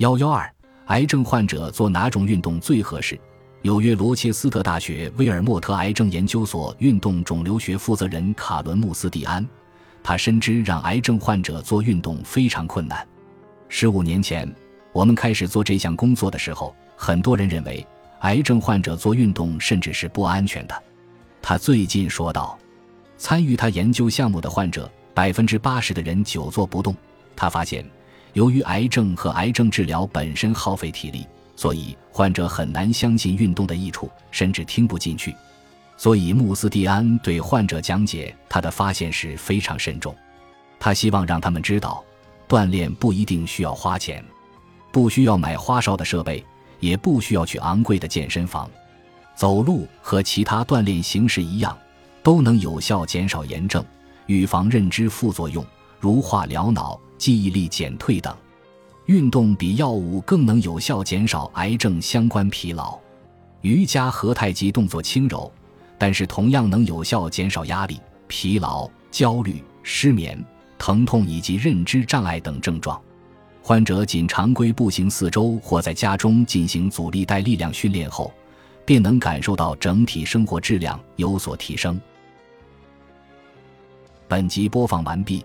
幺幺二，癌症患者做哪种运动最合适？纽约罗切斯特大学威尔莫特癌症研究所运动肿瘤学负责人卡伦穆斯蒂安，他深知让癌症患者做运动非常困难。十五年前，我们开始做这项工作的时候，很多人认为癌症患者做运动甚至是不安全的。他最近说道：“参与他研究项目的患者，百分之八十的人久坐不动。他发现。”由于癌症和癌症治疗本身耗费体力，所以患者很难相信运动的益处，甚至听不进去。所以穆斯蒂安对患者讲解他的发现时非常慎重。他希望让他们知道，锻炼不一定需要花钱，不需要买花哨的设备，也不需要去昂贵的健身房。走路和其他锻炼形式一样，都能有效减少炎症，预防认知副作用，如化疗脑。记忆力减退等，运动比药物更能有效减少癌症相关疲劳。瑜伽和太极动作轻柔，但是同样能有效减少压力、疲劳、焦虑、失眠、疼痛以及认知障碍等症状。患者仅常规步行四周或在家中进行阻力带力量训练后，便能感受到整体生活质量有所提升。本集播放完毕，